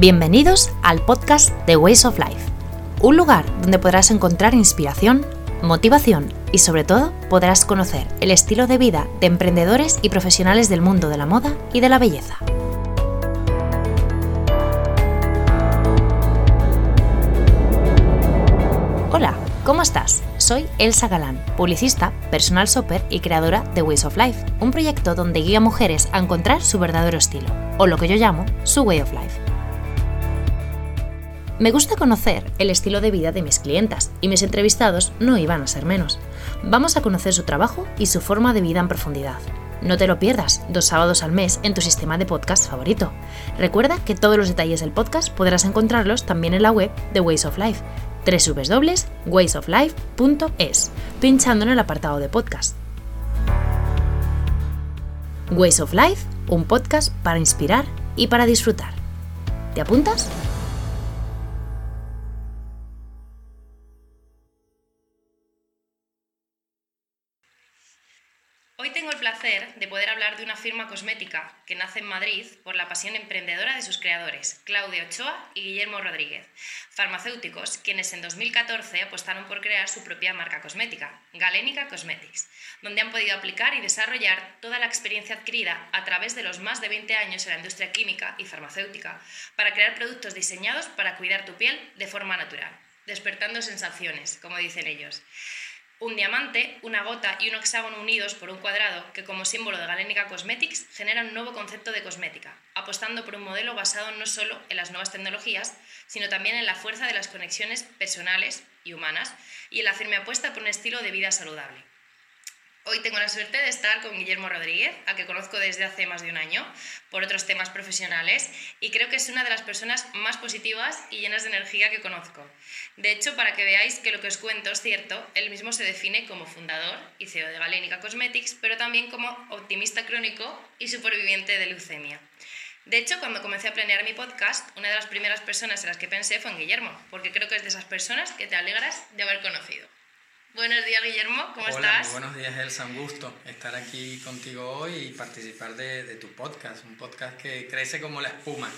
Bienvenidos al podcast The Ways of Life, un lugar donde podrás encontrar inspiración, motivación y sobre todo podrás conocer el estilo de vida de emprendedores y profesionales del mundo de la moda y de la belleza. Hola, ¿cómo estás? Soy Elsa Galán, publicista, personal shopper y creadora de Ways of Life, un proyecto donde guía a mujeres a encontrar su verdadero estilo, o lo que yo llamo su Way of Life. Me gusta conocer el estilo de vida de mis clientas y mis entrevistados no iban a ser menos. Vamos a conocer su trabajo y su forma de vida en profundidad. No te lo pierdas, dos sábados al mes en tu sistema de podcast favorito. Recuerda que todos los detalles del podcast podrás encontrarlos también en la web de Ways of Life, www.waysoflife.es, pinchando en el apartado de podcast. Ways of Life, un podcast para inspirar y para disfrutar. ¿Te apuntas? De poder hablar de una firma cosmética que nace en Madrid por la pasión emprendedora de sus creadores, Claudia Ochoa y Guillermo Rodríguez, farmacéuticos quienes en 2014 apostaron por crear su propia marca cosmética, Galénica Cosmetics, donde han podido aplicar y desarrollar toda la experiencia adquirida a través de los más de 20 años en la industria química y farmacéutica para crear productos diseñados para cuidar tu piel de forma natural, despertando sensaciones, como dicen ellos. Un diamante, una gota y un hexágono unidos por un cuadrado que como símbolo de Galénica Cosmetics generan un nuevo concepto de cosmética, apostando por un modelo basado no solo en las nuevas tecnologías, sino también en la fuerza de las conexiones personales y humanas y en la firme apuesta por un estilo de vida saludable. Hoy tengo la suerte de estar con Guillermo Rodríguez, a que conozco desde hace más de un año por otros temas profesionales y creo que es una de las personas más positivas y llenas de energía que conozco. De hecho, para que veáis que lo que os cuento es cierto, él mismo se define como fundador y CEO de Galénica Cosmetics, pero también como optimista crónico y superviviente de leucemia. De hecho, cuando comencé a planear mi podcast, una de las primeras personas en las que pensé fue en Guillermo, porque creo que es de esas personas que te alegras de haber conocido. Buenos días, Guillermo, ¿cómo Hola, estás? Muy buenos días, Elsa. Un gusto estar aquí contigo hoy y participar de, de, tu podcast, un podcast que crece como la espuma.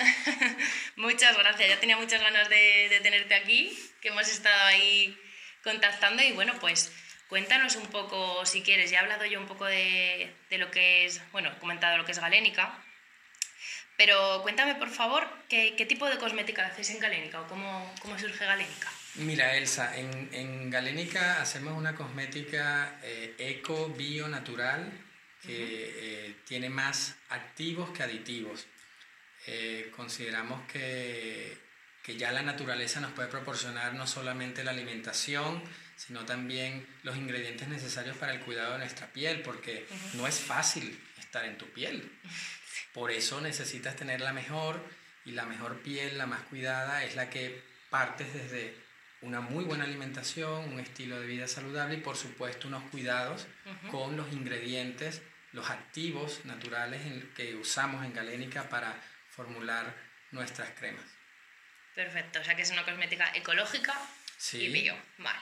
muchas gracias, ya tenía muchas ganas de, de, tenerte aquí, que hemos estado ahí contactando y bueno, pues cuéntanos un poco, si quieres, ya he hablado yo un poco de, de lo que es, bueno, he comentado lo que es Galénica, pero cuéntame por favor, ¿qué, qué tipo de cosmética hacéis en Galénica o cómo, cómo surge Galénica? Mira, Elsa, en, en Galénica hacemos una cosmética eh, eco, bio, natural, que uh -huh. eh, tiene más activos que aditivos. Eh, consideramos que, que, ya la naturaleza nos puede proporcionar no solamente la alimentación, sino también los ingredientes necesarios para el cuidado de nuestra piel, porque uh -huh. no es fácil estar en tu piel. Por eso necesitas tener la mejor y la mejor piel, la más cuidada, es la que partes desde una muy buena alimentación, un estilo de vida saludable y por supuesto unos cuidados uh -huh. con los ingredientes, los activos naturales en, que usamos en Galénica para formular nuestras cremas. Perfecto, o sea que es una cosmética ecológica sí. y bio. Vale.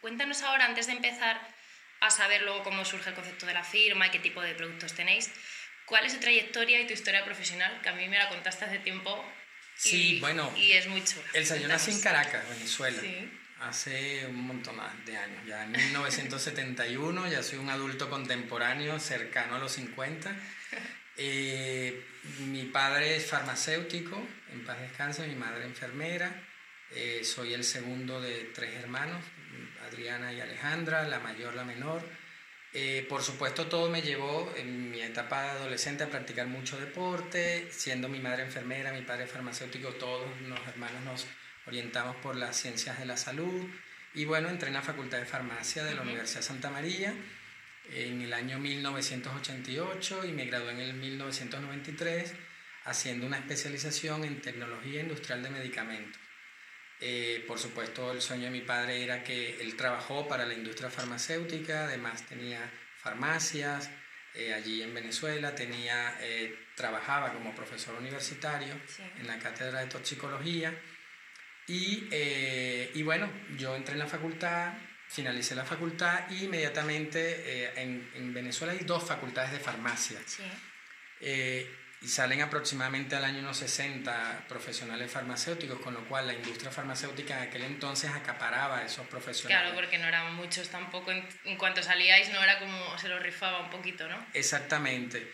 Cuéntanos ahora, antes de empezar a saber luego cómo surge el concepto de la firma y qué tipo de productos tenéis, ¿cuál es tu trayectoria y tu historia profesional? Que a mí me la contaste hace tiempo Sí, y, bueno. Y es muy chula. Elsa, yo nací en Caracas, Venezuela. Sí. Hace un montón de años, ya en 1971, ya soy un adulto contemporáneo cercano a los 50. Eh, mi padre es farmacéutico, en paz descanse, mi madre enfermera. Eh, soy el segundo de tres hermanos, Adriana y Alejandra, la mayor, la menor. Eh, por supuesto, todo me llevó en mi etapa adolescente a practicar mucho deporte, siendo mi madre enfermera, mi padre farmacéutico, todos los hermanos nos orientamos por las ciencias de la salud. Y bueno, entré en la Facultad de Farmacia de la uh -huh. Universidad Santa María en el año 1988 y me gradué en el 1993 haciendo una especialización en tecnología industrial de medicamentos. Eh, por supuesto, el sueño de mi padre era que él trabajó para la industria farmacéutica, además tenía farmacias eh, allí en Venezuela, tenía, eh, trabajaba como profesor universitario sí. en la cátedra de toxicología. Y, y, bueno, yo entré en la facultad, finalicé la facultad y inmediatamente en, en, Venezuela hay dos facultades de farmacia. Sí. Y salen aproximadamente al año unos 60 profesionales farmacéuticos, con lo cual la industria farmacéutica en aquel entonces acaparaba a esos profesionales. Claro, porque no eran muchos tampoco, en, cuanto salíais no era como se lo rifaba un poquito, ¿no? Exactamente.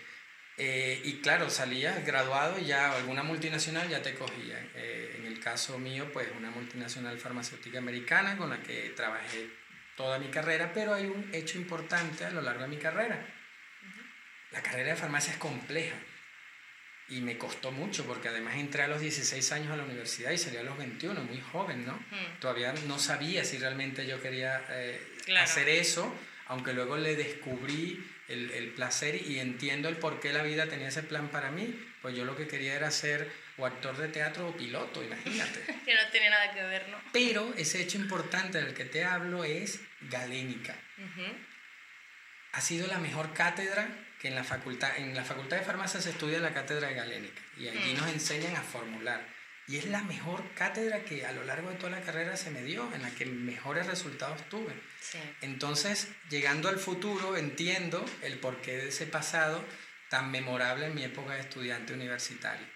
Eh, y claro, salías graduado y ya alguna multinacional ya te cogía. Eh, en el caso mío, pues una multinacional farmacéutica americana con la que trabajé toda mi carrera, pero hay un hecho importante a lo largo de mi carrera. La carrera de farmacia es compleja y me costó mucho porque además entré a los 16 años a la universidad y salí a los 21, muy joven, ¿no? Hmm. Todavía no sabía si realmente yo quería eh, hacer eso, aunque luego le descubrí el, el, placer y entiendo el por qué la vida tenía ese plan para mí, pues yo lo que quería era ser o actor de teatro o piloto, imagínate. que no tiene nada que ver, ¿no? Pero ese hecho importante del que te hablo es galénica. Ha sido la mejor cátedra que en la facultad, en la facultad de farmacia se estudia la cátedra de galénica y allí mm. nos enseñan a formular. Y es la mejor cátedra que a lo largo de toda la carrera se me dio, en la que mejores resultados tuve. Entonces, llegando al futuro, entiendo el porqué de ese pasado tan memorable en mi época de estudiante universitario.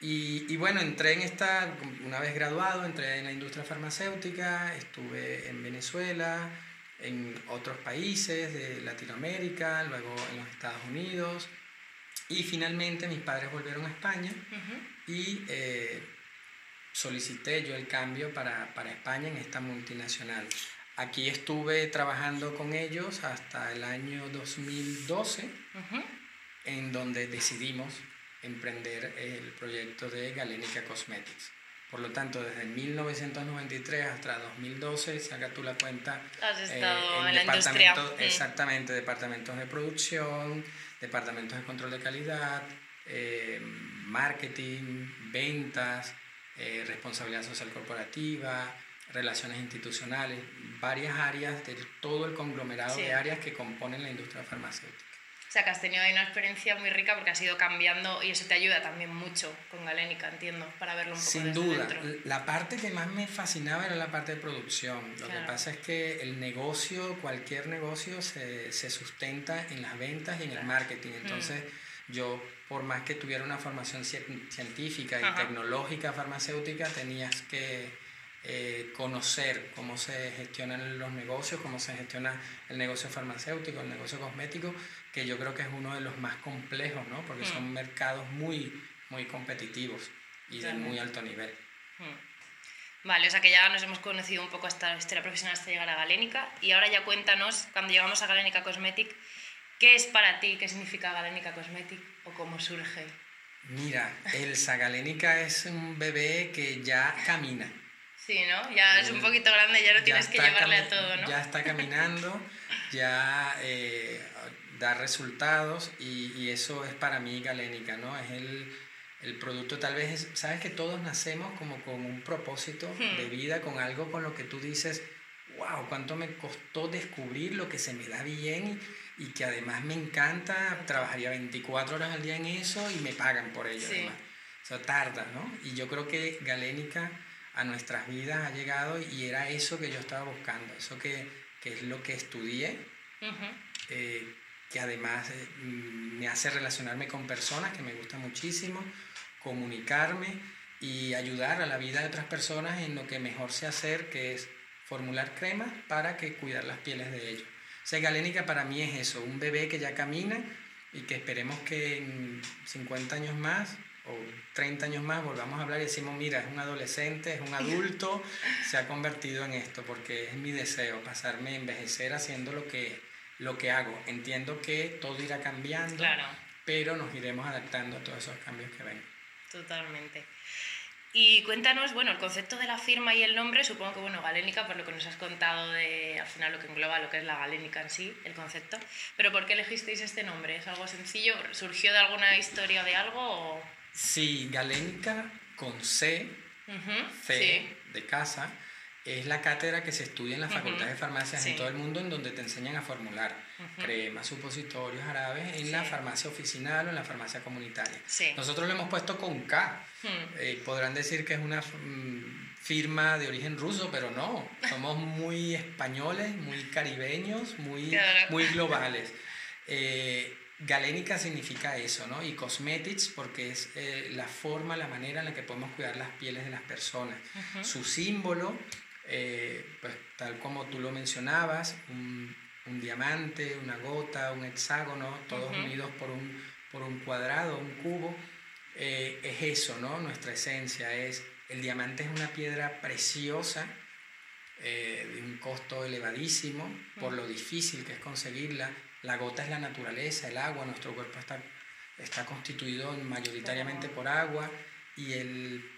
Y, y, bueno, entré en esta, una vez graduado, entré en la industria farmacéutica, estuve en Venezuela, en otros países de Latinoamérica, luego en los Estados Unidos. Y finalmente mis padres volvieron a España y eh, solicité yo el cambio para, para, España en esta multinacional. Aquí estuve trabajando con ellos hasta el año 2012, en donde decidimos emprender el proyecto de Galenica Cosmetics. Por lo tanto, desde 1993 hasta 2012, saca tú la cuenta. Has eh, estado en, la industria. Exactamente, departamentos de producción, departamentos de control de calidad, eh, marketing, ventas, eh, responsabilidad social corporativa, relaciones institucionales, varias áreas de todo el conglomerado de áreas que componen la industria farmacéutica. O sea, que has tenido ahí una experiencia muy rica porque has ido cambiando y eso te ayuda también mucho con Galénica, entiendo, para verlo un poco Sin duda. La parte que más me fascinaba era la parte de producción. Lo que pasa es que el negocio, cualquier negocio, se, se sustenta en las ventas y en el marketing. Mm. Entonces, yo, por más que tuviera una formación científica y tecnológica farmacéutica, tenías que eh, conocer cómo se gestionan los negocios, cómo se gestiona el negocio farmacéutico, el negocio cosmético, que yo creo que es uno de los más complejos, ¿no? Porque son mm. mercados muy, muy competitivos y de muy alto nivel. Mm. Vale, o sea que ya nos hemos conocido un poco hasta la historia profesional hasta llegar a Galénica y ahora ya cuéntanos, cuando llegamos a Galénica Cosmetic, ¿qué es para ti? ¿Qué significa Galénica Cosmetic o cómo surge? Mira, Elsa Galénica es un bebé que ya camina. Sí, ¿no? Ya es un poquito grande, ya no tienes que llevarle a todo, ¿no? Ya está caminando, ya eh, da resultados y, y, eso es para mí galénica, ¿no? Es el, el producto, tal vez, sabes que todos nacemos como con un propósito de vida, con algo con lo que tú dices, wow, cuánto me costó descubrir lo que se me da bien y, que además me encanta, trabajaría 24 horas al día en eso y me pagan por ello además. O sea, tarda, ¿no? Y yo creo que galénica a nuestras vidas ha llegado y era eso que yo estaba buscando, eso que, que es lo que estudié, eh, que además eh, me hace relacionarme con personas que me gusta muchísimo, comunicarme y ayudar a la vida de otras personas en lo que mejor sé hacer, que es formular cremas para que cuidar las pieles de ellos. O sea, galénica para mí es eso, un bebé que ya camina y que esperemos que en 50 años más o 30 años más volvamos a hablar y decimos, mira, es un adolescente, es un adulto, se ha convertido en esto, porque es mi deseo, pasarme, envejecer haciendo lo que, lo que hago. Entiendo que todo irá cambiando, pero nos iremos adaptando a todos esos cambios que ven. Totalmente. Y cuéntanos, bueno, el concepto de la firma y el nombre, supongo que, bueno, galénica, por lo que nos has contado de, al final, lo que engloba lo que es la galénica en sí, el concepto. Pero ¿por qué elegisteis este nombre? ¿Es algo sencillo? ¿Surgió de alguna historia de algo o...? Sí, galénica con C, C de casa, es la cátedra que se estudia en las facultades de farmacias en todo el mundo en donde te enseñan a formular cremas, supositorios, árabes en la farmacia oficinal o en la farmacia comunitaria. Nosotros lo hemos puesto con K. Eh, podrán decir que es una mm, firma de origen ruso, pero no. Somos muy españoles, muy caribeños, muy, muy globales. Eh, galénica significa eso, ¿no? Y cosmetics porque es eh, la forma, la manera en la que podemos cuidar las pieles de las personas. Su símbolo, eh, pues tal como tú lo mencionabas, un, un, diamante, una gota, un hexágono, todos unidos por un, por un cuadrado, un cubo, eh, es eso, ¿no? Nuestra esencia es, el diamante es una piedra preciosa, de un costo elevadísimo, por lo difícil que es conseguirla, la gota es la naturaleza, el agua, nuestro cuerpo está, está constituido mayoritariamente por agua y el,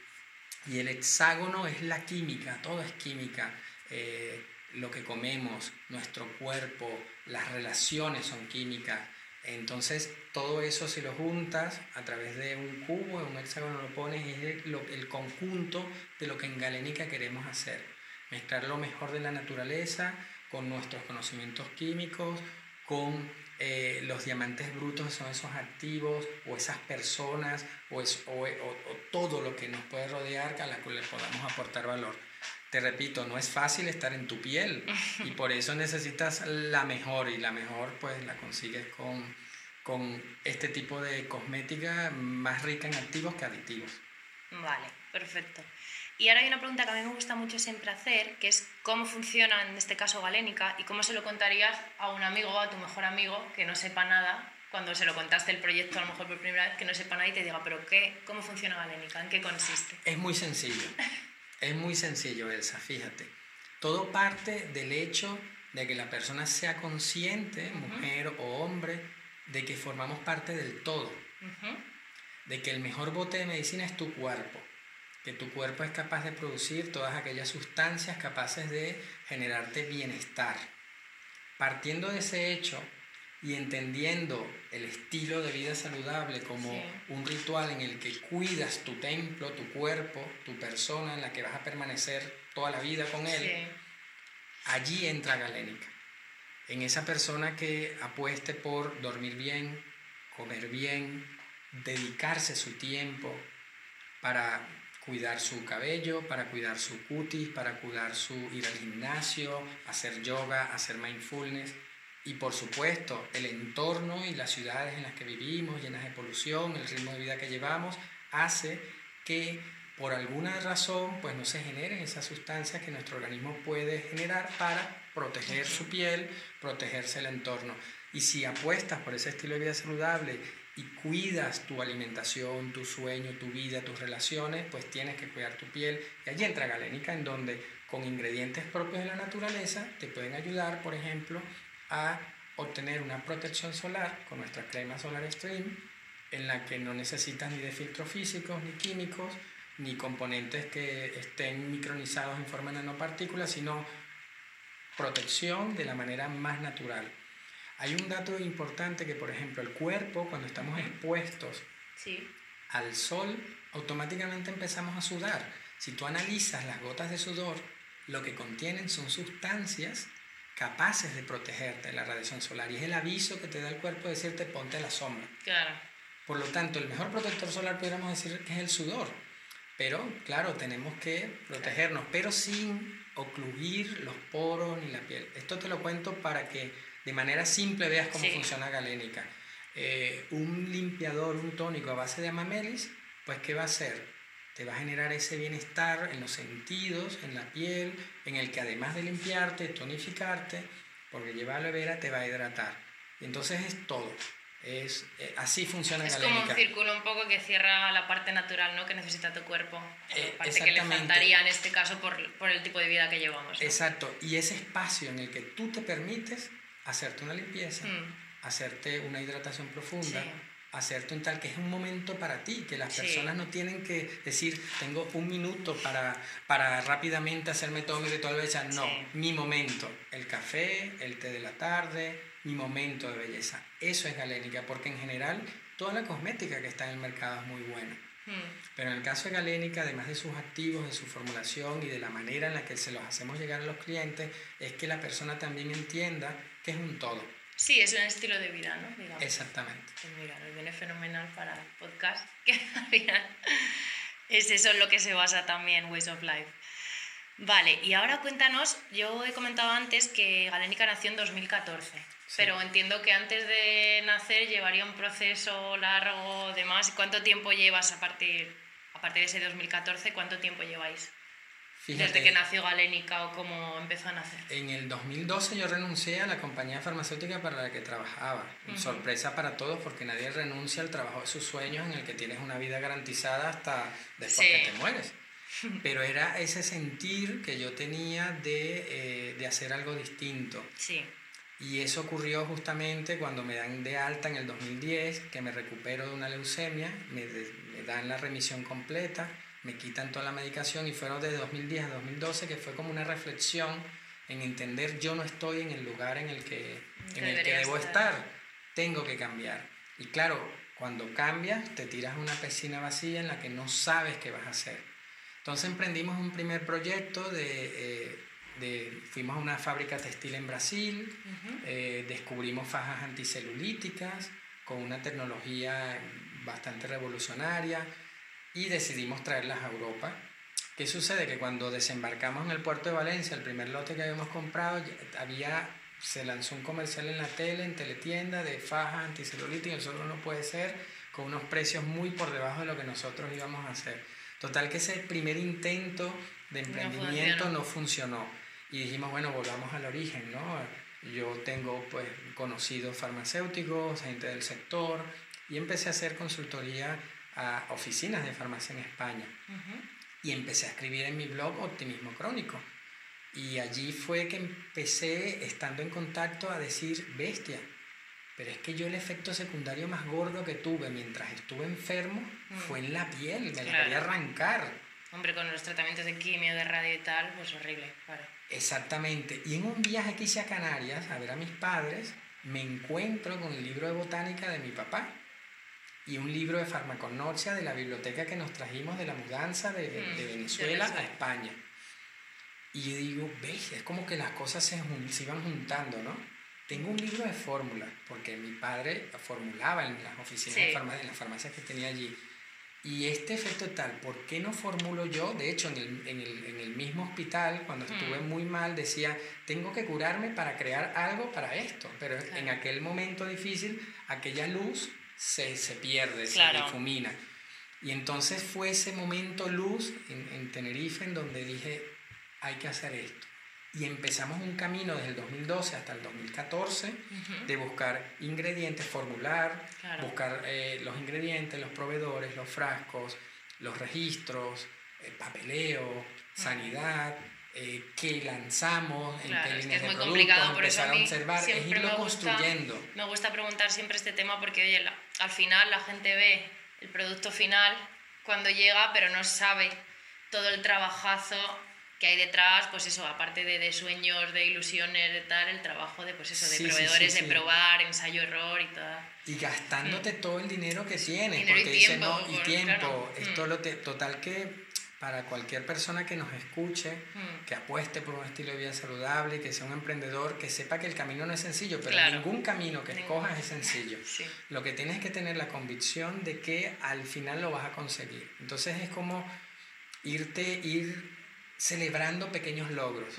y el hexágono es la química, todo es química. Eh, lo que comemos, nuestro cuerpo, las relaciones son químicas. Entonces, todo eso si lo juntas a través de un cubo, un hexágono lo pones, es el, el conjunto de lo que en Galénica queremos hacer. Mezclar lo mejor de la naturaleza con nuestros conocimientos químicos, con eh, los diamantes brutos, son esos activos o esas personas o, o, todo lo que nos puede rodear a la que le podamos aportar valor. Te repito, no es fácil estar en tu piel y por eso necesitas la mejor y la mejor pues la consigues con, con este tipo de cosmética más rica en activos que aditivos. Vale, perfecto. Y ahora hay una pregunta que a mí me gusta mucho siempre hacer, que es cómo funciona en este caso Galénica y cómo se lo contarías a un amigo o a tu mejor amigo que no sepa nada cuando se lo contaste el proyecto a lo mejor por primera vez, que no sepa nada y te diga, pero qué, ¿cómo funciona Galénica? ¿En qué consiste? Es muy sencillo, es muy sencillo, Elsa, fíjate. Todo parte del hecho de que la persona sea consciente, mujer o hombre, de que formamos parte del todo. De que el mejor bote de medicina es tu cuerpo que tu cuerpo es capaz de producir todas aquellas sustancias capaces de generarte bienestar. Partiendo de ese hecho y entendiendo el estilo de vida saludable como un ritual en el que cuidas tu templo, tu cuerpo, tu persona en la que vas a permanecer toda la vida con él, allí entra Galénica. En esa persona que apueste por dormir bien, comer bien, dedicarse su tiempo para cuidar su cabello, para cuidar su cutis, para cuidar su ir al gimnasio, hacer yoga, hacer mindfulness y por supuesto el entorno y las ciudades en las que vivimos, llenas de polución, el ritmo de vida que llevamos, hace que por alguna razón pues no se generen esas sustancias que nuestro organismo puede generar para proteger su piel, protegerse el entorno. Y si apuestas por ese estilo de vida saludable y cuidas tu alimentación, tu sueño, tu vida, tus relaciones, pues tienes que cuidar tu piel. Y allí entra Galénica, en donde con ingredientes propios de la naturaleza te pueden ayudar, por ejemplo, a obtener una protección solar con nuestra crema Solar Stream, en la que no necesitas ni de filtros físicos, ni químicos, ni componentes que estén micronizados en forma de nanopartículas, sino protección de la manera más natural. Hay un dato importante que, por ejemplo, el cuerpo, cuando estamos expuestos al sol, automáticamente empezamos a sudar. Si tú analizas las gotas de sudor, lo que contienen son sustancias capaces de protegerte de la radiación solar. Y es el aviso que te da el cuerpo de decirte ponte a la sombra. Claro. Por lo tanto, el mejor protector solar podríamos decir es el sudor. Pero, claro, tenemos que protegernos, pero sin ocluir los poros ni la piel. Esto te lo cuento para que de manera simple veas cómo funciona Galénica. Eh, un limpiador, un tónico a base de amamelis, pues ¿qué va a hacer? Te va a generar ese bienestar en los sentidos, en la piel, en el que además de limpiarte, tonificarte, porque lleva aloe vera, te va a hidratar. Entonces es todo. Es, eh, así funciona es Galénica. Es como un círculo un poco que cierra la parte natural ¿no? que necesita tu cuerpo. Eh, la parte que le faltaría en este caso por, por el tipo de vida que llevamos. Exacto. Y ese espacio en el que tú te permites hacerte una limpieza, mm. hacerte una hidratación profunda, hacerte un tal que es un momento para ti, que las personas no tienen que decir, tengo un minuto para, para rápidamente hacerme todo mi ritual de belleza. No, mi momento, el café, el té de la tarde, mi momento de belleza. Eso es galénica, porque en general toda la cosmética que está en el mercado es muy buena. Mm. Pero en el caso de Galénica, además de sus activos, de su formulación y de la manera en la que se los hacemos llegar a los clientes, es que la persona también entienda que es un todo. Sí, es un estilo de vida, ¿no? Exactamente. Pues mira, nos viene fenomenal para el podcast, que es eso en lo que se basa también Ways of Life. Vale, y ahora cuéntanos, yo he comentado antes que Galénica nació en 2014, pero entiendo que antes de nacer llevaría un proceso largo de más. ¿Cuánto tiempo llevas a partir, a partir de ese 2014? ¿Cuánto tiempo lleváis? Desde que nació Galénica o cómo empezó a nacer. En el 2012 yo renuncié a la compañía farmacéutica para la que trabajaba. Sorpresa para todos porque nadie renuncia al trabajo de sus sueños en el que tienes una vida garantizada hasta después que te mueres. Pero era ese sentir que yo tenía de, eh, de hacer algo distinto. Sí. Y eso ocurrió justamente cuando me dan de alta en el 2010, que me recupero de una leucemia, me, me dan la remisión completa me quitan toda la medicación y fueron desde 2010 a 2012 que fue como una reflexión en entender yo no estoy en el lugar en el que, en el que debo estar. tengo que cambiar. Y claro, cuando cambias te tiras a una piscina vacía en la que no sabes qué vas a hacer. Entonces emprendimos un primer proyecto de... Eh, de, fuimos a una fábrica textil en Brasil, eh, descubrimos fajas anticelulíticas con una tecnología bastante revolucionaria, y decidimos traerlas a Europa. ¿Qué sucede? Que cuando desembarcamos en el puerto de Valencia, el primer lote que habíamos comprado, había, se lanzó un comercial en la tele, en teletienda, de fajas anticelulíticas, eso no puede ser, con unos precios muy por debajo de lo que nosotros íbamos a hacer. Total que ese primer intento de emprendimiento no funcionó. Y dijimos, bueno, volvamos al origen, ¿no? Yo tengo pues conocidos farmacéuticos, gente del sector, y empecé a hacer consultoría a oficinas de farmacia en España. Y empecé a escribir en mi blog Optimismo Crónico. Y allí fue que empecé, estando en contacto, a decir, bestia, pero es que yo el efecto secundario más gordo que tuve mientras estuve enfermo mm. fue en la piel, me la quería arrancar. Hombre, con los tratamientos de quimio, de radio y tal, pues horrible, claro. Exactamente. Y en un viaje que hice a Canarias a ver a mis padres, me encuentro con el libro de botánica de mi papá y un libro de farmacognosia de la biblioteca que nos trajimos de la mudanza de, de, mm, Venezuela a España. Y yo digo, ves, es como que las cosas se, se iban juntando, ¿no? Tengo un libro de fórmulas, porque mi padre formulaba en las oficinas de farmacia, en las farmacias que tenía allí. Y este efecto tal, ¿por qué no formulo yo? De hecho, en el, en el, en el mismo hospital, cuando estuve mm. muy mal, decía, tengo que curarme para crear algo para esto. Pero en aquel momento difícil, aquella luz se, se pierde, se difumina. Y entonces fue ese momento luz en, en, Tenerife en donde dije, hay que hacer esto. Y empezamos un camino desde el 2012 hasta el 2014 de buscar ingredientes, formular, buscar eh, los ingredientes, los proveedores, los frascos, los registros, el papeleo, sanidad, eh, que lanzamos en claro, es, que es muy complicado, por eso a, mí observar, siempre me gusta, Me gusta preguntar siempre este tema porque, oye, al final la gente ve el producto final cuando llega, pero no sabe todo el trabajazo que hay detrás, pues eso, aparte de, de sueños, de ilusiones, de tal, el trabajo de, pues eso, de proveedores, de probar, ensayo-error y todo. Y gastándote mm. todo el dinero que tienes, dinero porque y tiempo, no, y tiempo, esto mm. lo te, total que para cualquier persona que nos escuche, hmm. que apueste por un estilo de vida saludable, que sea un emprendedor, que sepa que el camino no es sencillo, pero ningún camino que escojas es sencillo. Lo que tienes que tener la convicción de que al final lo vas a conseguir. Entonces es como irte, ir celebrando pequeños logros.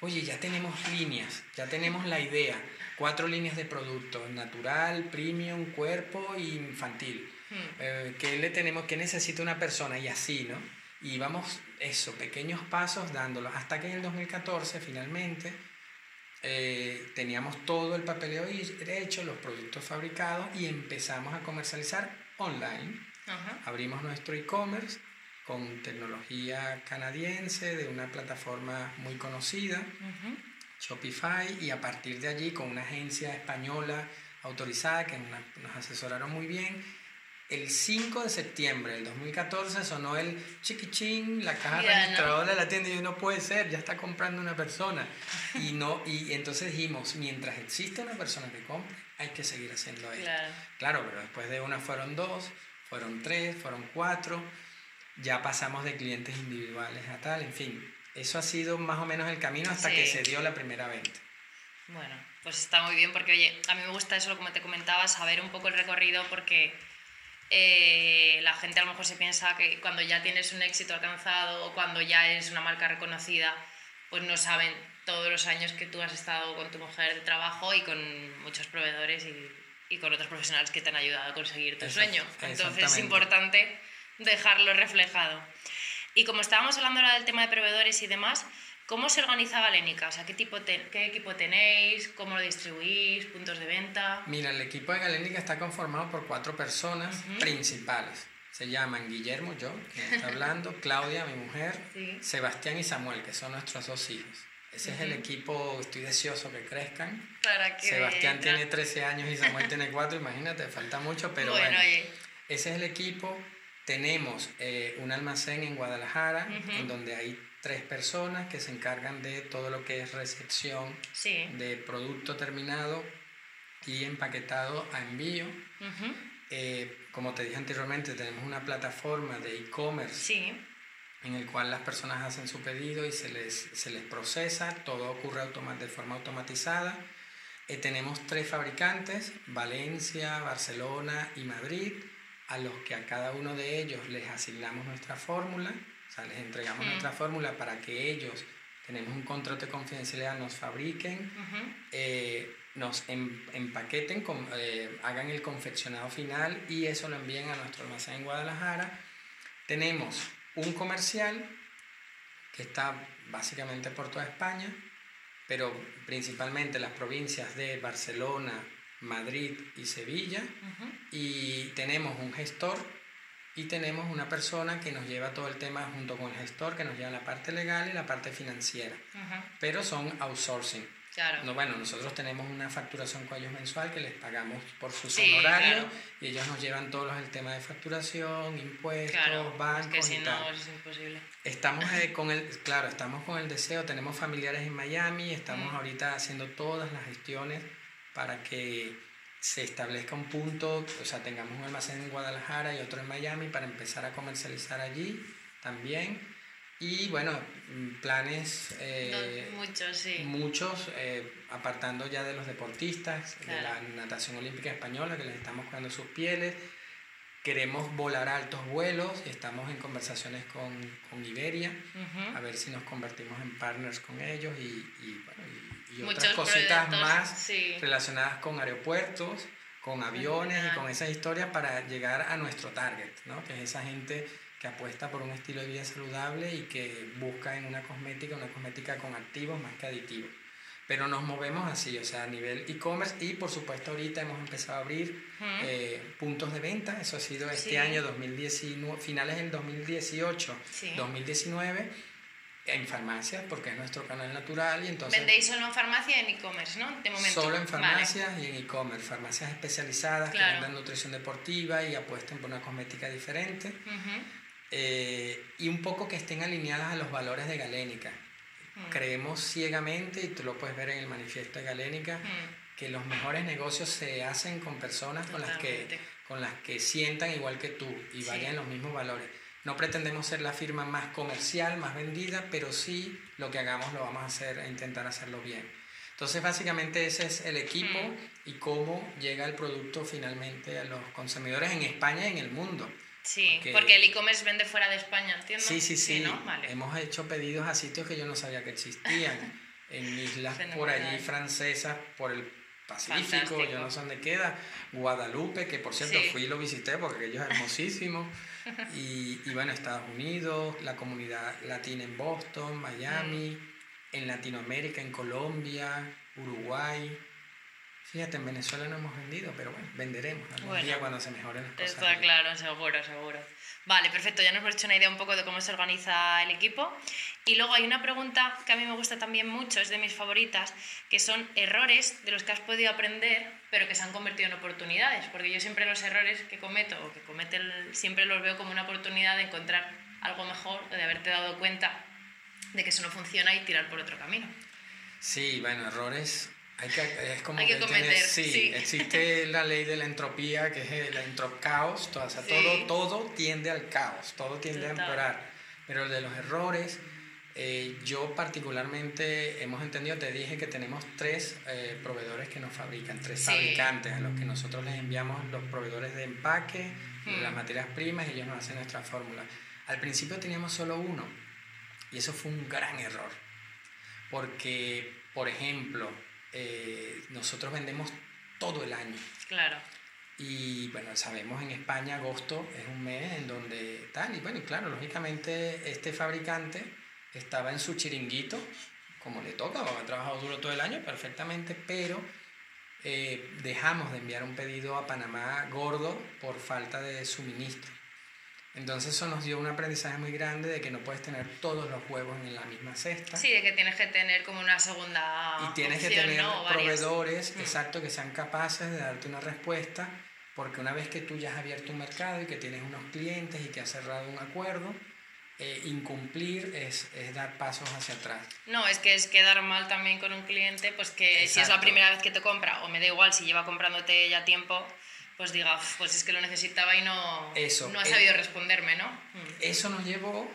Oye, ya tenemos líneas, ya tenemos la idea, cuatro líneas de producto, natural, premium, cuerpo y infantil. Hmm. Eh, ¿Qué le tenemos, qué necesita una persona? Y así, ¿no? Y vamos, eso, pequeños pasos dándolo. Hasta que en el 2014 finalmente eh, teníamos todo el papeleo hecho, los productos fabricados y empezamos a comercializar online. Abrimos nuestro e-commerce con tecnología canadiense de una plataforma muy conocida, Shopify, y a partir de allí con una agencia española autorizada que nos asesoraron muy bien el 5 de septiembre del 2014 sonó el chiquichín, la caja registradora de la tienda y yo no puede ser, ya está comprando una persona. Y, no, y entonces dijimos, mientras existe una persona que compre, hay que seguir haciendo esto. Claro. pero después de una fueron dos, fueron tres, fueron cuatro, ya pasamos de clientes individuales a tal, en fin. Eso ha sido más o menos el camino hasta que se dio la primera venta. Bueno, pues está muy bien porque, oye, a mí me gusta eso, como te comentaba, saber un poco el recorrido porque eh, la gente a lo mejor se piensa que cuando ya tienes un éxito alcanzado o cuando ya eres una marca reconocida, pues no saben todos los años que tú has estado con tu mujer de trabajo y con muchos proveedores y, y con otros profesionales que te han ayudado a conseguir tu sueño. Entonces es importante dejarlo reflejado. Y como estábamos hablando ahora del tema de proveedores y demás, ¿Cómo se organiza Galénica? O sea, ¿qué, tipo ¿qué equipo tenéis? ¿Cómo lo distribuís? ¿Puntos de venta? Mira, el equipo de Galénica está conformado por cuatro personas principales. Se llaman Guillermo, yo, que está hablando, Claudia, mi mujer, Sebastián y Samuel, que son nuestros dos hijos. Ese es el equipo, estoy deseoso que crezcan. Para que Sebastián tiene 13 años y Samuel tiene 4, imagínate, falta mucho, pero bueno, ese es el equipo. Tenemos eh, un almacén en Guadalajara, en donde hay tres personas que se encargan de todo lo que es recepción de producto terminado y empaquetado a envío. Eh, como te dije anteriormente, tenemos una plataforma de e-commerce en el cual las personas hacen su pedido y se les, se les procesa, todo ocurre de forma automatizada. Eh, tenemos tres fabricantes, Valencia, Barcelona y Madrid, a los que a cada uno de ellos les asignamos nuestra fórmula o sea, les entregamos nuestra fórmula para que ellos, tenemos un contrato de confidencialidad, nos fabriquen, eh, nos em, empaqueten, eh, hagan el confeccionado final y eso lo envíen a nuestro almacén en Guadalajara. Tenemos un comercial que está básicamente por toda España, pero principalmente las provincias de Barcelona, Madrid y Sevilla. Y tenemos un gestor y tenemos una persona que nos lleva todo el tema junto con el gestor, que nos lleva la parte legal y la parte financiera. Pero son outsourcing. Claro. No, bueno, nosotros tenemos una facturación con ellos mensual que les pagamos por sus honorarios y ellos nos llevan todos el tema de facturación, impuestos, claro, bancos que si no es imposible. Estamos eh, con el, claro, estamos con el deseo, tenemos familiares en Miami, estamos ahorita haciendo todas las gestiones para que se establezca un punto, o sea, tengamos un almacén en Guadalajara y otro en Miami para empezar a comercializar allí también. Y bueno, mm, planes... Eh, muchos, sí. Muchos, eh, apartando ya de los deportistas, de la natación olímpica española, que les estamos cuidando sus pieles. Queremos volar a altos vuelos y estamos en conversaciones con, con Iberia, a ver si nos convertimos en partners con ellos y, y, bueno, y otras cositas más relacionadas con aeropuertos, con aviones y con esas historias para llegar a nuestro target, ¿no? que es esa gente que apuesta por un estilo de vida saludable y que busca en una cosmética una cosmética con activos más que aditivos. Pero nos movemos así, o sea, a nivel e-commerce y por supuesto ahorita hemos empezado a abrir eh, puntos de venta, eso ha sido este año 2019, finales del 2018, 2019 en farmacias, porque es nuestro canal natural y entonces... Vendéis solo en farmacia y en e-commerce, ¿no? De momento. Solo en farmacias y en e-commerce, farmacias especializadas que vendan nutrición deportiva y apuesten por una cosmética diferente. Eh, y un poco que estén alineadas a los valores de Galénica. Creemos ciegamente, y tú lo puedes ver en el manifiesto de Galénica, que los mejores negocios se hacen con personas con las, que, con las que sientan igual que tú y vayan los mismos valores. No pretendemos ser la firma más comercial, más vendida, pero sí lo que hagamos lo vamos a hacer e intentar hacerlo bien. Entonces, básicamente ese es el equipo y cómo llega el producto finalmente a los consumidores en España y en el mundo. Sí, porque, el e-commerce vende fuera de España, ¿entiendes? Sí, sí, sí. Hemos hecho pedidos a sitios que yo no sabía que existían, en islas por allí francesas, por el Pacífico, yo no sé dónde queda, Guadalupe, que por cierto fui y lo visité porque ellos es hermosísimo. Y, y, bueno, Estados Unidos, la comunidad latina en Boston, Miami, mm. en Latinoamérica, en Colombia, Uruguay. Fíjate, en Venezuela no hemos vendido, pero bueno, venderemos algún día cuando se mejoren las cosas. Está claro, seguro, seguro. Vale, perfecto, ya nos hemos hecho una idea un poco de cómo se organiza el equipo. Y luego hay una pregunta que a mí me gusta también mucho, es de mis favoritas, que son errores de los que has podido aprender, pero que se han convertido en oportunidades. Porque yo siempre los errores que cometo o que comete siempre los veo como una oportunidad de encontrar algo mejor, de haberte dado cuenta de que eso no funciona y tirar por otro camino. Sí, bueno, errores hay que, es como que, cometer, sí, existe la ley de la entropía, que es el caos, todo, todo, todo tiende al caos, todo tiende a empeorar. Pero el de los errores, eh, yo particularmente hemos entendido, te dije que tenemos tres eh, proveedores que nos fabrican, tres fabricantes a los que nosotros les enviamos los proveedores de empaque, las materias primas y ellos nos hacen nuestra fórmula. Al principio teníamos solo uno y eso fue un gran error. Porque, por ejemplo, eh, nosotros vendemos todo el año. Claro. Y bueno, sabemos en España agosto es un mes en donde tal, y bueno, y claro, lógicamente este fabricante estaba en su chiringuito, como le toca, ha trabajado duro todo el año, perfectamente, pero eh, dejamos de enviar un pedido a Panamá gordo por falta de suministro. Entonces eso nos dio un aprendizaje muy grande de que no puedes tener todos los huevos en la misma cesta. Sí, de que tienes que tener como una segunda Y tienes que tener proveedores, mm. exacto, que sean capaces de darte una respuesta, porque una vez que tú ya has abierto un mercado y que tienes unos clientes y que has cerrado un acuerdo, eh, incumplir es, es, dar pasos hacia atrás. No, es que es quedar mal también con un cliente, pues que si es la primera vez que te compra, o me da igual si lleva comprándote ya tiempo, pues diga, pues es que lo necesitaba y no, Eso, no ha sabido responderme, ¿no? Mm. Eso nos llevó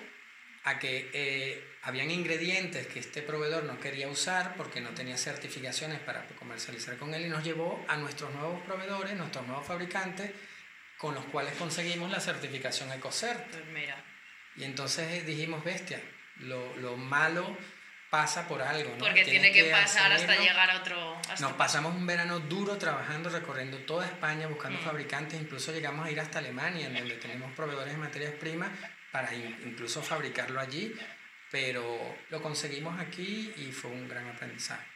a que eh, habían ingredientes que este proveedor no quería usar porque no tenía certificaciones para comercializar con él y nos llevó a nuestros nuevos proveedores, nuestros nuevos fabricantes, con los cuales conseguimos la certificación EcoCert. Pues mira. Y entonces dijimos, bestia, lo, lo malo pasa por algo, ¿no? Porque tiene que, pasar hasta llegar a otro... Nos pasamos un verano duro trabajando, recorriendo toda España, buscando mm. fabricantes, incluso llegamos a ir hasta Alemania, en donde tenemos proveedores de materias primas, para incluso fabricarlo allí, pero lo conseguimos aquí y fue un gran aprendizaje.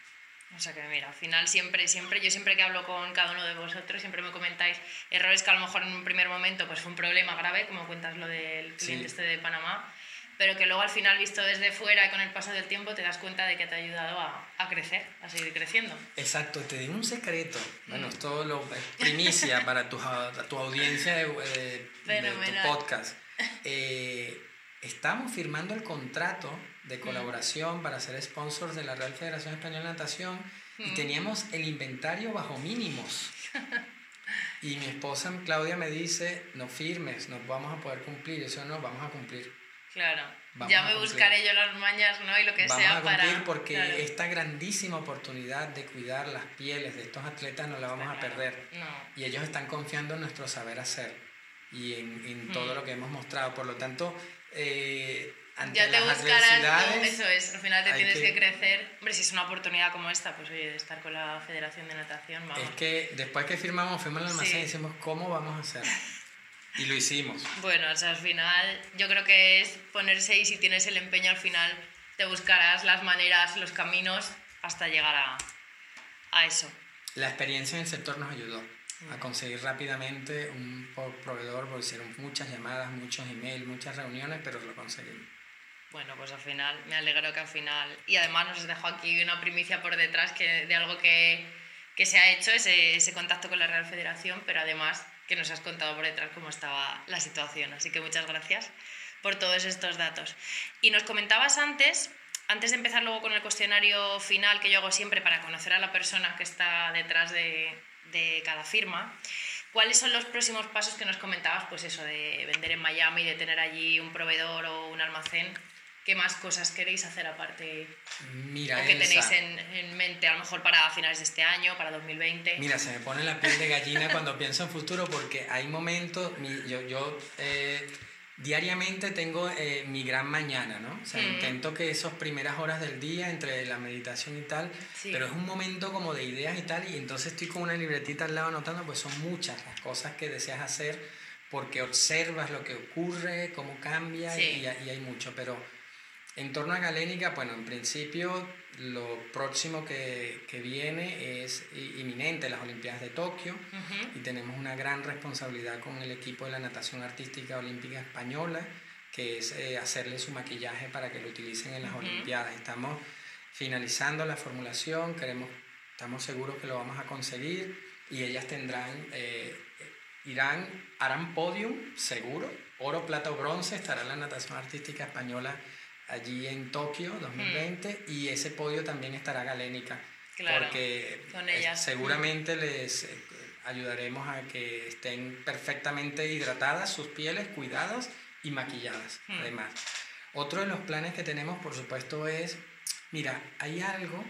O sea que mira, al final siempre, siempre, yo siempre que hablo con cada uno de vosotros, siempre me comentáis errores que a lo mejor en un primer momento pues fue un problema grave, como cuentas lo del cliente este de Panamá, pero que luego al final, visto desde fuera y con el paso del tiempo, te das cuenta de que te ha ayudado a, a crecer, a seguir creciendo. Exacto, te digo un secreto. Bueno, mm. esto lo, es primicia para tu, tu audiencia de, tu podcast. Eh, estamos firmando el contrato de mm. colaboración para ser sponsors de la Real Federación Española de Natación y mm. teníamos el inventario bajo mínimos. Y mi esposa Claudia me dice, no firmes, no vamos a poder cumplir, eso no, vamos a cumplir. Claro. ya me buscaré yo las mañas, ¿no? Y lo que Vamos sea a para. porque esta grandísima oportunidad de cuidar las pieles de estos atletas no la vamos a perder. Y ellos están confiando en nuestro saber hacer y en, en todo mm. lo que hemos mostrado. Por lo tanto, eh, ante ya te las adversidades. eso es, al final te tienes que... crecer. Hombre, si es una oportunidad como esta, pues oye, de estar con la Federación de Natación, vamos. Es que después que firmamos, fuimos al almacén y decimos, ¿cómo vamos a hacer? Y lo hicimos. Bueno, o sea, al final yo creo que es ponerse y si tienes el empeño al final te buscarás las maneras, los caminos hasta llegar a, a eso. La experiencia en el sector nos ayudó a conseguir rápidamente un proveedor, porque hicieron muchas llamadas, muchos emails, muchas reuniones, pero lo conseguimos. Bueno, pues al final, me alegro que al final, y además nos dejó aquí una primicia por detrás que, de algo que, que se ha hecho, ese, ese contacto con la Real Federación, pero además que nos has contado por detrás cómo estaba la situación. Así que muchas gracias por todos estos datos. Y nos comentabas antes, antes de empezar luego con el cuestionario final que yo hago siempre para conocer a la persona que está detrás de, cada firma, ¿cuáles son los próximos pasos que nos comentabas? Pues eso, de vender en Miami, de tener allí un proveedor o un almacén. ¿Qué más cosas queréis hacer aparte? Mira, o que tenéis en, en, mente a lo mejor para finales de este año, para 2020. Mira, se me pone la piel de gallina cuando pienso en futuro porque hay momentos, yo, yo eh, diariamente tengo eh, mi gran mañana, ¿no? O sea, intento que esas primeras horas del día, entre la meditación y tal, pero es un momento como de ideas y tal, y entonces estoy con una libretita al lado anotando, pues son muchas las cosas que deseas hacer porque observas lo que ocurre, cómo cambia y, y hay mucho, pero en torno a Galénica, bueno, en principio lo próximo que, que viene es inminente, las Olimpiadas de Tokio, y tenemos una gran responsabilidad con el equipo de la natación artística olímpica española, que es eh, hacerle su maquillaje para que lo utilicen en las Olimpiadas. Estamos finalizando la formulación, queremos, estamos seguros que lo vamos a conseguir, y ellas tendrán, eh, irán, harán podium, seguro, oro, plata o bronce, estará la natación artística española allí en Tokio 2020 y ese podio también estará galénica. porque seguramente les eh, ayudaremos a que estén perfectamente hidratadas sus pieles, cuidadas y maquilladas además. Otro de los planes que tenemos, por supuesto, es, mira, hay algo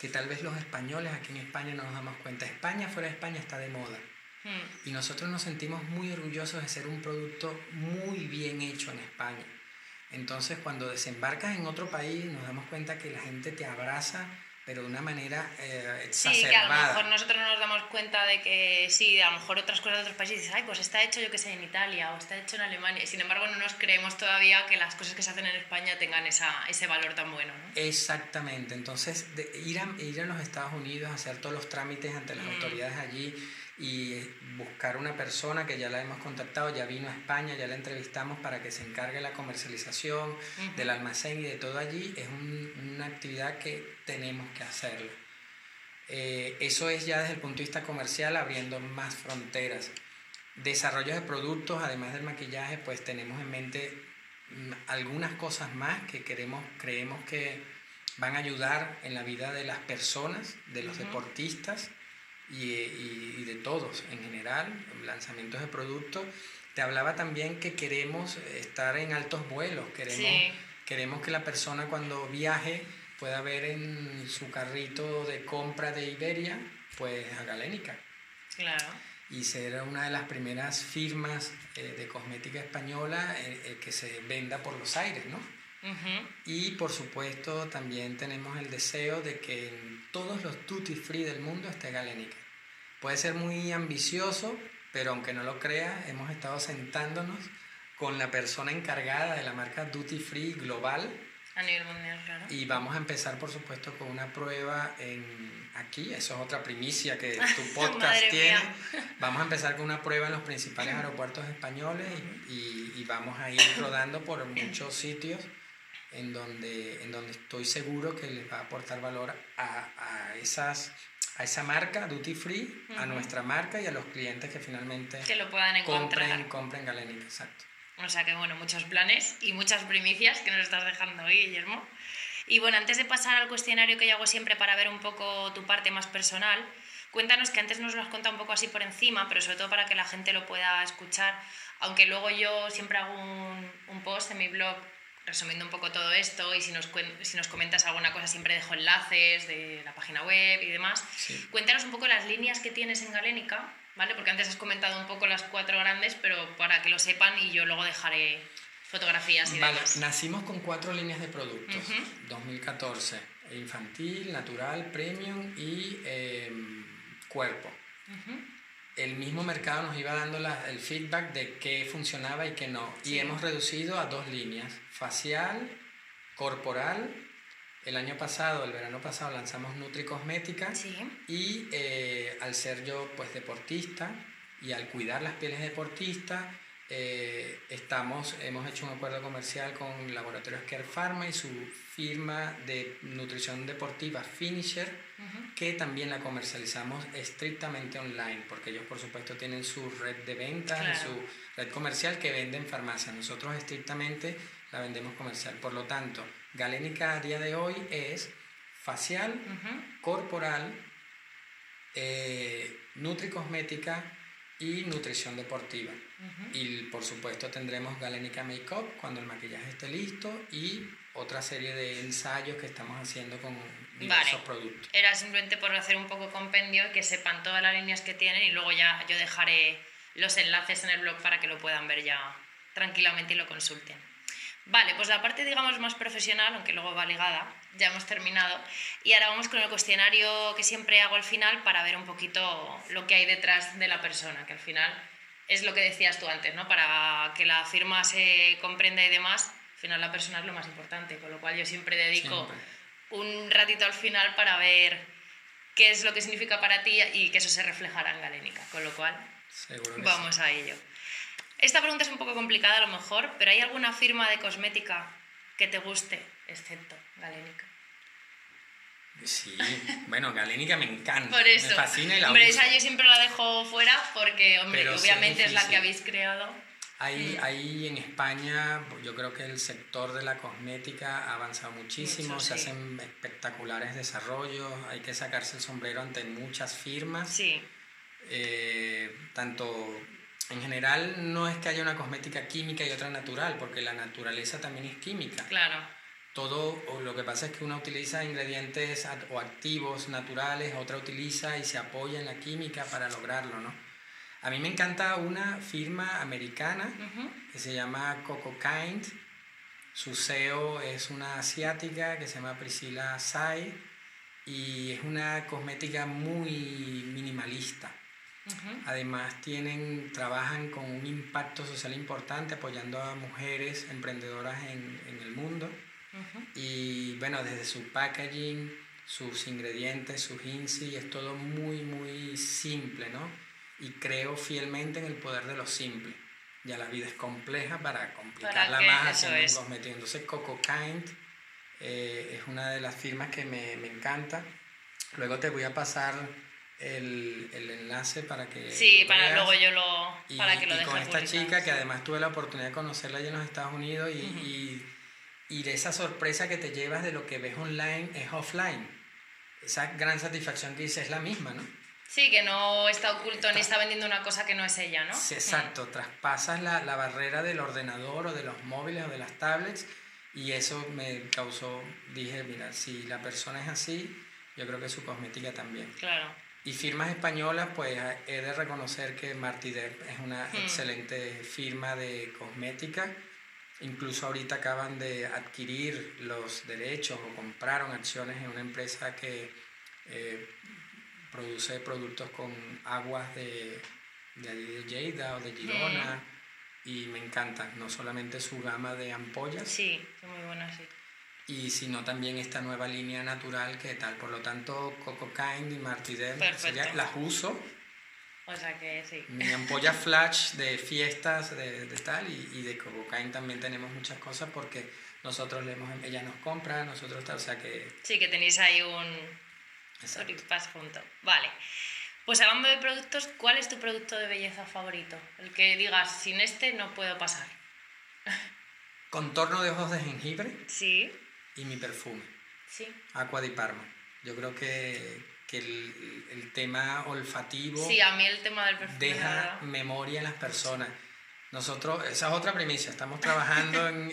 que tal vez los españoles aquí en España no nos damos cuenta. España fuera de España está de moda. Mm. Y nosotros nos sentimos muy orgullosos de ser un producto muy bien hecho en España. Entonces, cuando desembarcas en otro país, nos damos cuenta que la gente te abraza pero de una manera eh, exacerbada. Sí, que a lo mejor nosotros no nos damos cuenta de que sí, a lo mejor otras cosas de otros países dices, ay, pues está hecho yo que sé en Italia o está hecho en Alemania. Sin embargo, no nos creemos todavía que las cosas que se hacen en España tengan esa, ese valor tan bueno. ¿no? Exactamente. Entonces, de ir, a, ir a los Estados Unidos a hacer todos los trámites ante las mm. autoridades allí y buscar una persona que ya la hemos contactado, ya vino a España, ya la entrevistamos para que se encargue de la comercialización, del almacén y de todo allí, es una actividad que tenemos que hacerlo. Eh, eso es ya desde el punto de vista comercial abriendo más fronteras. Desarrollo de productos, además del maquillaje, pues tenemos en mente mm, algunas cosas más que queremos, creemos que van a ayudar en la vida de las personas, de los deportistas y, de todos en general, lanzamientos de productos. Te hablaba también que queremos estar en altos vuelos, queremos, queremos que la persona cuando viaje pueda ver en su carrito de compra de Iberia, pues a Galénica. Claro. Y ser una de las primeras firmas eh, de cosmética española eh, eh, que se venda por los aires, ¿no? Y por supuesto también tenemos el deseo de que en todos los duty free del mundo esté Galénica. Puede ser muy ambicioso, pero aunque no lo crea, hemos estado sentándonos con la persona encargada de la marca Duty Free Global. A nivel mundial, claro. Y vamos a empezar, por supuesto, con una prueba en aquí. Eso es otra primicia que tu podcast tiene. Vamos a empezar con una prueba en los principales aeropuertos españoles y, y, vamos a ir rodando por muchos sitios en donde, en donde estoy seguro que les va a aportar valor a, a esas a esa marca Duty Free, a nuestra marca y a los clientes que finalmente que lo puedan encontrar. compren, compren Galénica, exacto. O sea que bueno, muchos planes y muchas primicias que nos estás dejando hoy, Guillermo. Y bueno, antes de pasar al cuestionario que yo hago siempre para ver un poco tu parte más personal, cuéntanos que antes nos lo has contado un poco así por encima, pero sobre todo para que la gente lo pueda escuchar, aunque luego yo siempre hago un, un post en mi blog resumiendo un poco todo esto y si nos, si nos comentas alguna cosa siempre dejo enlaces de la página web y demás. Cuéntanos un poco las líneas que tienes en Galénica, ¿vale? Porque antes has comentado un poco las cuatro grandes, pero para que lo sepan y yo luego dejaré fotografías y vale, Nacimos con cuatro líneas de productos, 2014, infantil, natural, premium y em, cuerpo. El mismo mercado nos iba dando el feedback de qué funcionaba y qué no. Y hemos reducido a dos líneas, facial, corporal. El año pasado, el verano pasado, lanzamos Nutri Cosmética y eh, al ser yo pues deportista y al cuidar las pieles deportistas, eh, estamos, hemos hecho un acuerdo comercial con Laboratorios Care Pharma y su firma de nutrición deportiva Finisher, que también la comercializamos estrictamente online, porque ellos por supuesto tienen su red de ventas y su red comercial que venden farmacia. Nosotros estrictamente la vendemos comercial. Por lo tanto, Galénica a día de hoy es facial, corporal, eh, nutricosmética y nutrición deportiva. Y por supuesto tendremos Galénica Makeup cuando el maquillaje esté listo y otra serie de ensayos que estamos haciendo con diversos productos. Era simplemente por hacer un poco compendio y que sepan todas las líneas que tienen y luego ya yo dejaré los enlaces en el blog para que lo puedan ver ya tranquilamente y lo consulten. Vale, pues la parte digamos más profesional, aunque luego va ligada, ya hemos terminado. Y ahora vamos con el cuestionario que siempre hago al final para ver un poquito lo que hay detrás de la persona, que al final es lo que decías tú antes, ¿no? Para que la firma se comprenda y demás, al final la persona es lo más importante, con lo cual yo siempre dedico un ratito al final para ver qué es lo que significa para ti y que eso se reflejará en Galénica, con lo cual vamos a ello. Esta pregunta es un poco complicada a lo mejor, pero ¿hay alguna firma de cosmética que te guste, excepto Galénica? Sí, bueno, Galénica me encanta. Por eso. Me fascina y la Hombre, esa yo siempre la dejo fuera porque, hombre, obviamente es, la que habéis creado. Ahí, ahí en España, yo creo que el sector de la cosmética ha avanzado muchísimo, se hacen espectaculares desarrollos, hay que sacarse el sombrero ante muchas firmas. Sí. Eh, tanto en general no es que haya una cosmética química y otra natural, porque la naturaleza también es química. Claro todo, o lo que pasa es que una utiliza ingredientes o activos naturales, otra utiliza y se apoya en la química para lograrlo, ¿no? A mí me encanta una firma americana que se llama Coco Kind. Su CEO es una asiática que se llama Priscilla Sai y es una cosmética muy minimalista. Además tienen, trabajan con un impacto social importante apoyando a mujeres emprendedoras en, en el mundo. Y bueno, desde su packaging, sus ingredientes, sus INSI, es todo muy, muy simple, ¿no? Y creo fielmente en el poder de lo simple. Ya la vida es compleja para complicarla más haciendo un cosmético. Entonces Coco Kind eh, es una de las firmas que me, me encanta. Luego te voy a pasar el, el, enlace para que sí para luego yo lo para que lo y con esta chica que además tuve la oportunidad de conocerla allá en los Estados Unidos y, y, y, de esa sorpresa que te llevas de lo que ves online es offline. Esa gran satisfacción que dices es la misma no sí que no está oculto ni está vendiendo una cosa que no es ella no sí, exacto. Traspasas la, la barrera del ordenador o de los móviles o de las tablets y eso me causó dije mira si la persona es así yo creo que su cosmética también. Claro y firmas españolas, pues he de reconocer que Martidep es una hmm. excelente firma de cosmética. Incluso ahorita acaban de adquirir los derechos o compraron acciones en una empresa que eh, produce productos con aguas de, de, Lleida o de Girona. Hmm. Y me encanta, no solamente su gama de ampollas. Sí, muy buena, sí y sino también esta nueva línea natural que tal. Por lo tanto, Coco Kind y Martidel las uso. O sea que sí. Mi ampolla flash de fiestas de, de tal y, y, de Coco Kind también tenemos muchas cosas porque nosotros le hemos, ella nos compra, nosotros tal, o sea que... Sí, que tenéis ahí un Pass junto. Vale. Pues hablando de productos, ¿cuál es tu producto de belleza favorito? El que digas, sin este no puedo pasar. Contorno de ojos de jengibre. Sí y mi perfume. Sí. Aqua di Parma. Yo creo que, que el, el, tema olfativo. Sí, a mí el tema del perfume. Deja memoria en las personas. Nosotros, esa es otra primicia, estamos trabajando en,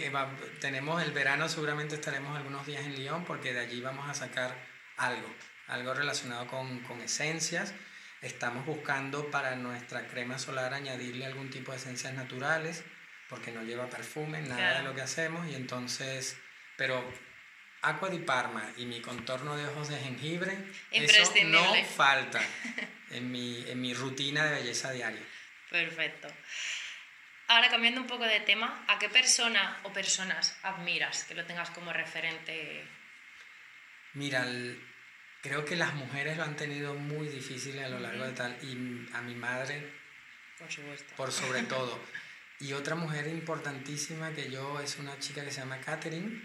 tenemos el verano, seguramente estaremos algunos días en Lyon porque de allí vamos a sacar algo, algo relacionado con, con esencias. Estamos buscando para nuestra crema solar añadirle algún tipo de esencias naturales porque no lleva perfume, nada de lo que hacemos y entonces, pero Aqua di Parma y mi contorno de ojos de jengibre, eso no falta en mi, en mi rutina de belleza diaria. Perfecto. Ahora cambiando un poco de tema, ¿a qué persona o personas admiras que lo tengas como referente? Mira, creo que las mujeres lo han tenido muy difícil a lo largo de tal, y a mi madre, por supuesto. Por sobre todo. Y otra mujer importantísima que yo es una chica que se llama Catherine,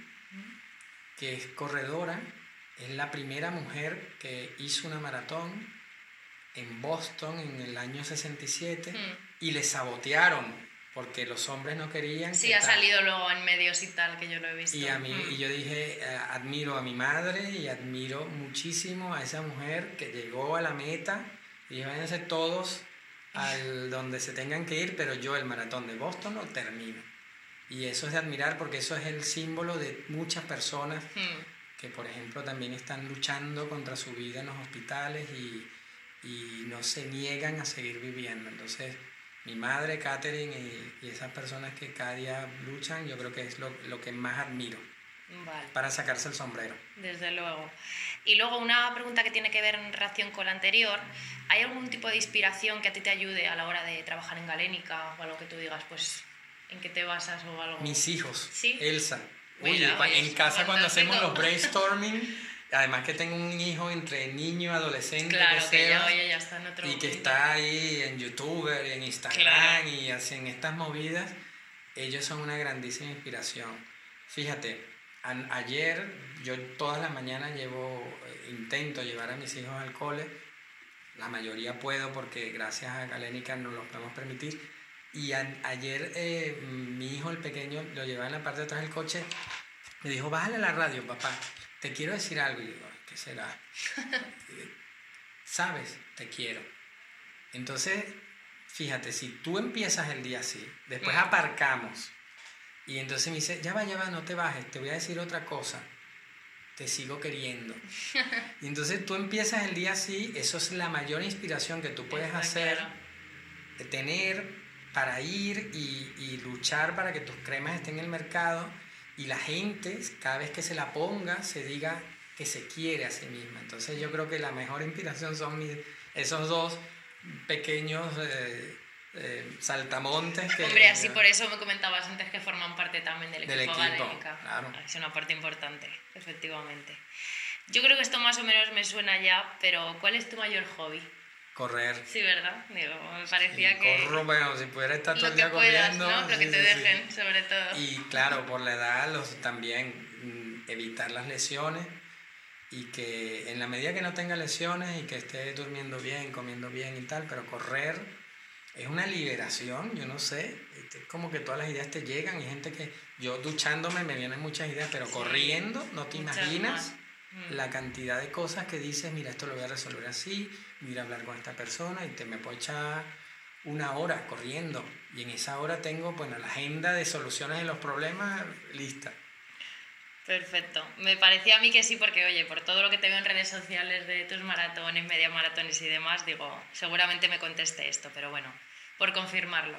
que es corredora, es la primera mujer que hizo una maratón en Boston en el año 67 hmm. y le sabotearon porque los hombres no querían. Sí, ha salido luego en medios y tal, que yo lo he visto. Y, a mí, hmm. y yo dije, eh, admiro a mi madre y admiro muchísimo a esa mujer que llegó a la meta y váyanse todos al donde se tengan que ir, pero yo el maratón de Boston lo termino. Y eso es de admirar porque eso es el símbolo de muchas personas hmm. que, por ejemplo, también están luchando contra su vida en los hospitales y, y no se niegan a seguir viviendo. Entonces, mi madre, Catherine, y, y, esas personas que cada día luchan, yo creo que es lo, lo que más admiro. Para sacarse el sombrero. Desde luego. Y luego una pregunta que tiene que ver en relación con la anterior. ¿Hay algún tipo de inspiración que a ti te ayude a la hora de trabajar en Galénica o algo que tú digas, pues ¿En qué te basas o algo? Mis hijos. ¿Sí? Elsa. Oye, en casa cuando hacemos los brainstorming, además que tengo un hijo entre niño y adolescente. Claro, que, ya, ya está en otro Y que está ahí en YouTube, en Instagram y hacen estas movidas. Ellos son una grandísima inspiración. Fíjate, ayer yo todas las mañanas llevo, eh, intento llevar a mis hijos al cole. La mayoría puedo porque gracias a Galénica nos lo podemos permitir y ayer eh, mi hijo, el pequeño, lo llevaba en la parte de atrás del coche, me dijo, bájale la radio, papá, te quiero decir algo. Y digo, ¿qué será? Sabes, te quiero. Entonces, fíjate, si tú empiezas el día así, después aparcamos, y entonces me dice, ya va, ya va, no te bajes, te voy a decir otra cosa, te sigo queriendo. Y entonces tú empiezas el día así, eso es la mayor inspiración que tú puedes hacer tener para ir y, y luchar para que tus cremas estén en el mercado y la gente, cada vez que se la ponga, se diga que se quiere a sí misma. Entonces yo creo que la mejor inspiración son mis, esos dos pequeños eh, eh, saltamontes que... Hombre, así por eso me comentabas antes que forman parte también del equipo, Del equipo, Galénica. claro. Es una parte importante, efectivamente. Yo creo que esto más o menos me suena ya, pero ¿cuál es tu mayor hobby? Correr. Sí, ¿verdad? Digo, me parecía que... corro, bueno, si pudiera estar todo el día puedas, corriendo. ¿no? Lo que sí, te sí, dejen, sobre todo. Y claro, por la edad, los, también mm, evitar las lesiones y que en la medida que no tenga lesiones y que esté durmiendo bien, comiendo bien y tal, pero correr es una liberación, yo no sé, es como que todas las ideas te llegan y gente que yo duchándome me vienen muchas ideas, pero corriendo no te muchas imaginas más. La cantidad de cosas que dices, mira, esto lo voy a resolver así, voy a hablar con esta persona y te me puedo echar una hora corriendo y en esa hora tengo, bueno, la agenda de soluciones de los problemas lista. Perfecto. Me parecía a mí que sí, porque oye, por todo lo que te veo en redes sociales de tus maratones, media maratones y demás, digo, seguramente me conteste esto, pero bueno, por confirmarlo.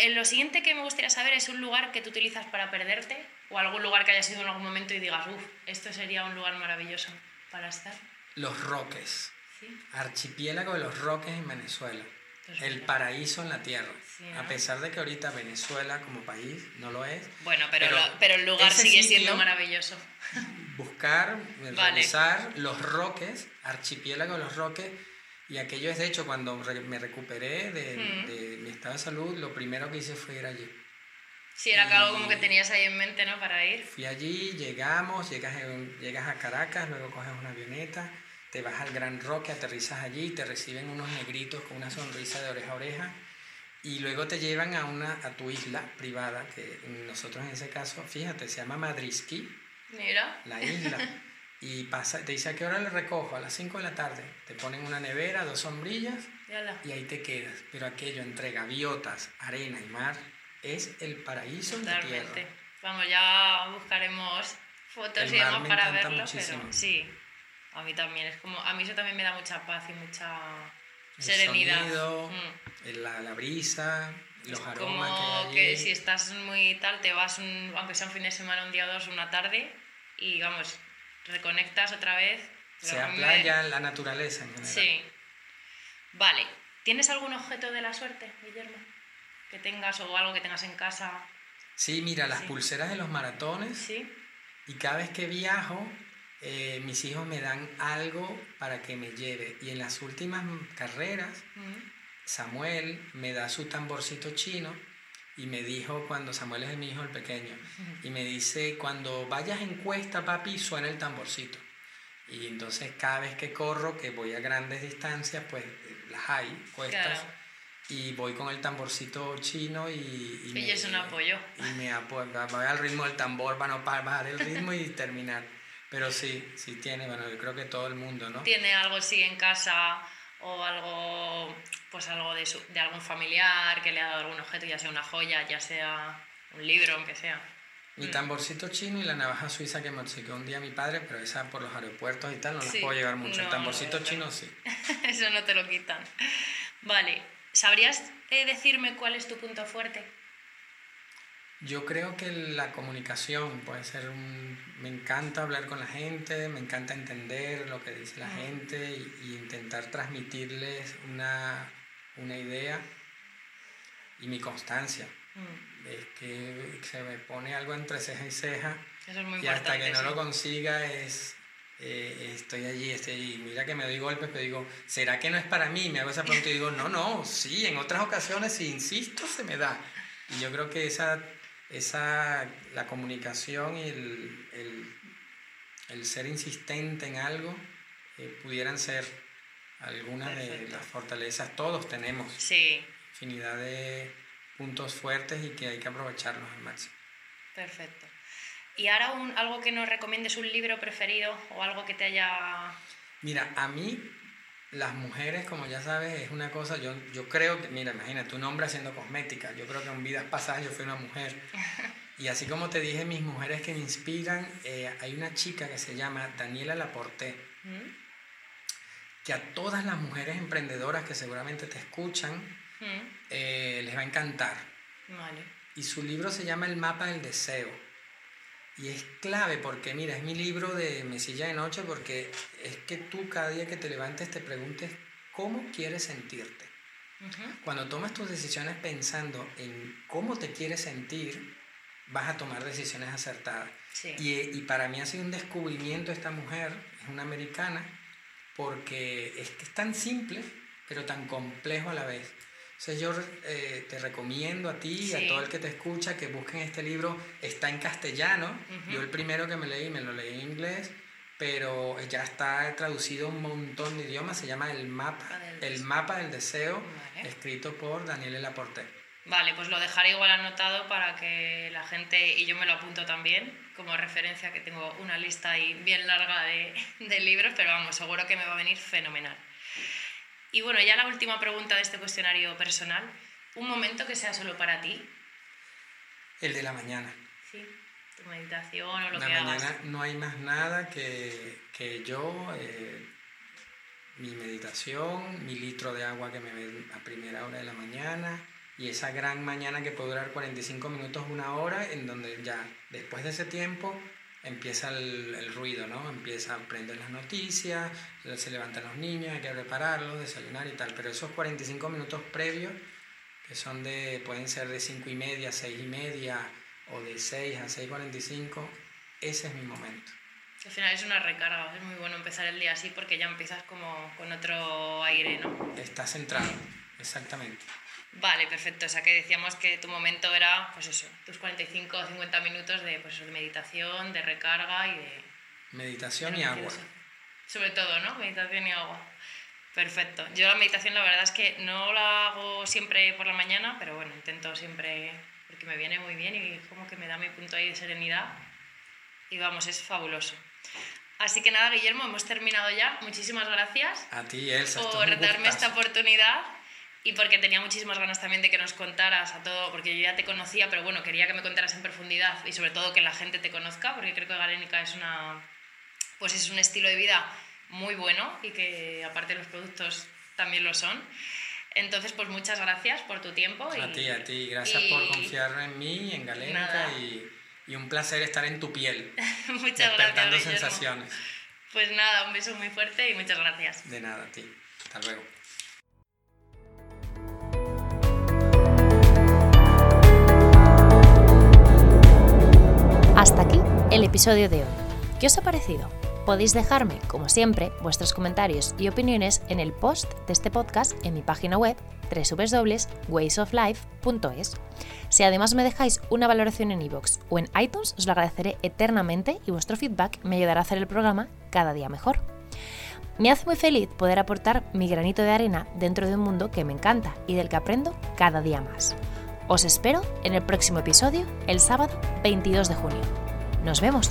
Eh, lo siguiente que me gustaría saber es un lugar que tú utilizas para perderte o algún lugar que hayas ido en algún momento y digas, uff, esto sería un lugar maravilloso para estar. Los Roques, ¿Sí? archipiélago de los Roques en Venezuela, el paraíso en la tierra. Sí, A pesar de que ahorita Venezuela como país no lo es, Bueno, pero, Pero lo- pero el lugar sigue siendo maravilloso. buscar, Vale. revisar los Roques, archipiélago de los Roques, y aquello es de hecho cuando re- me recuperé de, Mm. de mi estado de salud, lo primero que hice fue ir allí. Sí, era que algo como que Y- tenías ahí en mente, ¿no? Para ir. Fui allí, llegamos, llegas, en- llegas a Caracas, luego coges una avioneta, te vas al Gran Roque, aterrizas allí, te reciben unos negritos con una sonrisa de oreja a oreja y luego te llevan a, una, a tu isla privada, que nosotros en ese caso, fíjate, se llama Madriski, Mira. la isla. Y pasa, te dice a qué hora le recojo, a las 5 de la tarde. Te ponen una nevera, dos sombrillas Yala. y ahí te quedas. Pero aquello entre gaviotas, arena y mar es el paraíso en la tierra. Totalmente. Vamos, ya buscaremos fotos y demás para verlo, muchísimo. pero sí, a mí también es como, a mí eso también me da mucha paz y mucha El serenidad. sonido, Mm. el- la, la brisa, los Es aromas como que si estás muy tal, te vas, un- aunque sea un fin de semana, un día o dos, una tarde, y vamos, reconectas otra vez. sea playa, la naturaleza en general. Sí. Vale. ¿Tienes algún objeto de la suerte, Guillermo? Que tengas o algo que tengas en casa. Sí, mira, las Sí. pulseras de los maratones Sí. y cada vez que viajo, eh, mis hijos me dan algo para que me lleve. Y en las últimas carreras. Samuel me da su tamborcito chino y me dijo cuando Samuel es mi hijo el pequeño y me dice cuando vayas en cuesta papi suena el tamborcito y entonces cada vez que corro que voy a grandes distancias pues las hay cuestas Claro. y voy con el tamborcito chino y, y Y es un apoyo. y me apoyo voy al ritmo del tambor para no bajar el ritmo y terminar pero sí sí tiene bueno yo creo que todo el mundo no tiene algo sí en casa o algo pues algo de, su- de algún familiar que le ha dado algún objeto ya sea una joya ya sea un libro aunque sea Mi Mm. tamborcito chino y la navaja suiza que me obsequió un día mi padre, pero esa por los aeropuertos y tal no las Sí, puedo llevar mucho. no, el tamborcito no, no. chino sí. eso no te lo quitan vale sabrías eh, decirme cuál es tu punto fuerte Yo creo que la comunicación puede ser un... Me encanta hablar con la gente, me encanta entender lo que dice la gente y, y intentar transmitirles una, una idea y mi constancia. Mm, Es que se me pone algo entre ceja y ceja eso es muy y hasta que no sí. lo consiga es eh, estoy allí, estoy allí. Mira que me doy golpes, pero digo, ¿será que no es para mí? Me hago esa pregunta y digo, no, no, sí, en otras ocasiones si insisto se me da. Y yo creo que esa, esa la comunicación y el, el, el ser insistente en algo eh, pudieran ser algunas de las fortalezas. Todos tenemos sí infinidad de puntos fuertes y que hay que aprovecharlos al máximo. perfecto y ahora un, algo que nos recomiendes un libro preferido o algo que te haya Mira, a mí las mujeres, como ya sabes, es una cosa, yo, yo creo que, mira, imagínate, un hombre haciendo cosmética, yo creo que en vidas pasadas yo fui una mujer. Y así como te dije, mis mujeres que me inspiran, eh, hay una chica que se llama Daniela Laporte, ¿Mm? que a todas las mujeres emprendedoras que seguramente te escuchan Mm, eh, les va a encantar. Vale. Y su libro se llama El mapa del deseo. Y es clave porque, mira, es mi libro de mesilla de noche porque es que tú cada día que te levantes te preguntes cómo quieres sentirte. Cuando tomas tus decisiones pensando en cómo te quieres sentir, vas a tomar decisiones acertadas. Sí. Y, y para mí ha sido un descubrimiento esta mujer, es una americana, porque es que es tan simple, pero tan complejo a la vez. Entonces yo eh, te recomiendo a ti y Sí. a todo el que te escucha que busquen este libro. Está en castellano. Ujú. Yo el primero que me leí, me lo leí en inglés, pero ya está traducido a un montón de idiomas. Se llama El Mapa, del el Deseo. mapa del Deseo, Vale. escrito por Daniele Laporte. Vale, pues lo dejaré igual anotado para que la gente, y yo me lo apunto también, como referencia, que tengo una lista ahí bien larga de, de libros, pero vamos, seguro que me va a venir fenomenal. Y bueno, ya la última pregunta de este cuestionario personal. Un momento que sea solo para ti, El de la mañana. ¿sí? Tu meditación o lo la que mañana hagas. no hay más nada que, que yo, eh, mi meditación, mi litro de agua que me bebo a primera hora de la mañana y esa gran mañana que puede durar 45 minutos, una hora, en donde ya después de ese tiempo empieza el, el ruido, ¿no? Empieza a prender las noticias, se levantan los niños, hay que prepararlos, desayunar y tal, pero esos 45 minutos previos que son de, pueden ser de 5 y media, 6 y media o de 6 a 6.45, ese es mi momento. Al final es una recarga, es muy bueno empezar el día así porque ya empiezas como con otro aire, ¿no? Está centrado, exactamente. Vale, perfecto. O sea que decíamos que tu momento era, pues eso, tus 45 o 50 minutos de, pues, eso, de meditación, de recarga y de... Meditación y agua. Sobre todo, ¿no? Meditación y agua. Perfecto. Yo la meditación la verdad es que no la hago siempre por la mañana, pero bueno, intento siempre, porque me viene muy bien y como que me da mi punto ahí de serenidad. Y vamos, es fabuloso. Así que nada, Guillermo, hemos terminado ya. Muchísimas gracias A ti, Elsa. por darme esta oportunidad y porque tenía muchísimas ganas también de que nos contaras a todo, porque yo ya te conocía, pero bueno, quería que me contaras en profundidad y sobre todo que la gente te conozca, porque creo que Galénica es una pues es un estilo de vida muy bueno y que aparte los productos también lo son. Entonces, pues muchas gracias por tu tiempo. Y, A ti, a ti. Gracias por y- confiar en mí, en Nada. y, y un placer estar en tu piel, muchas despertando gracias. Sensaciones. Pues nada, un beso muy fuerte y muchas gracias. De nada, a ti. Hasta luego. Hasta aquí el episodio de hoy. ¿Qué os ha parecido? Podéis dejarme, como siempre, vuestros comentarios y opiniones en el post de este podcast en mi página web www.waysoflife.es. Si además me dejáis una valoración en iVoox o en iTunes, os lo agradeceré eternamente y vuestro feedback me ayudará a hacer el programa cada día mejor. Me hace muy feliz poder aportar mi granito de arena dentro de un mundo que me encanta y del que aprendo cada día más. Os espero en el próximo episodio, el sábado 22 de junio. Nos vemos.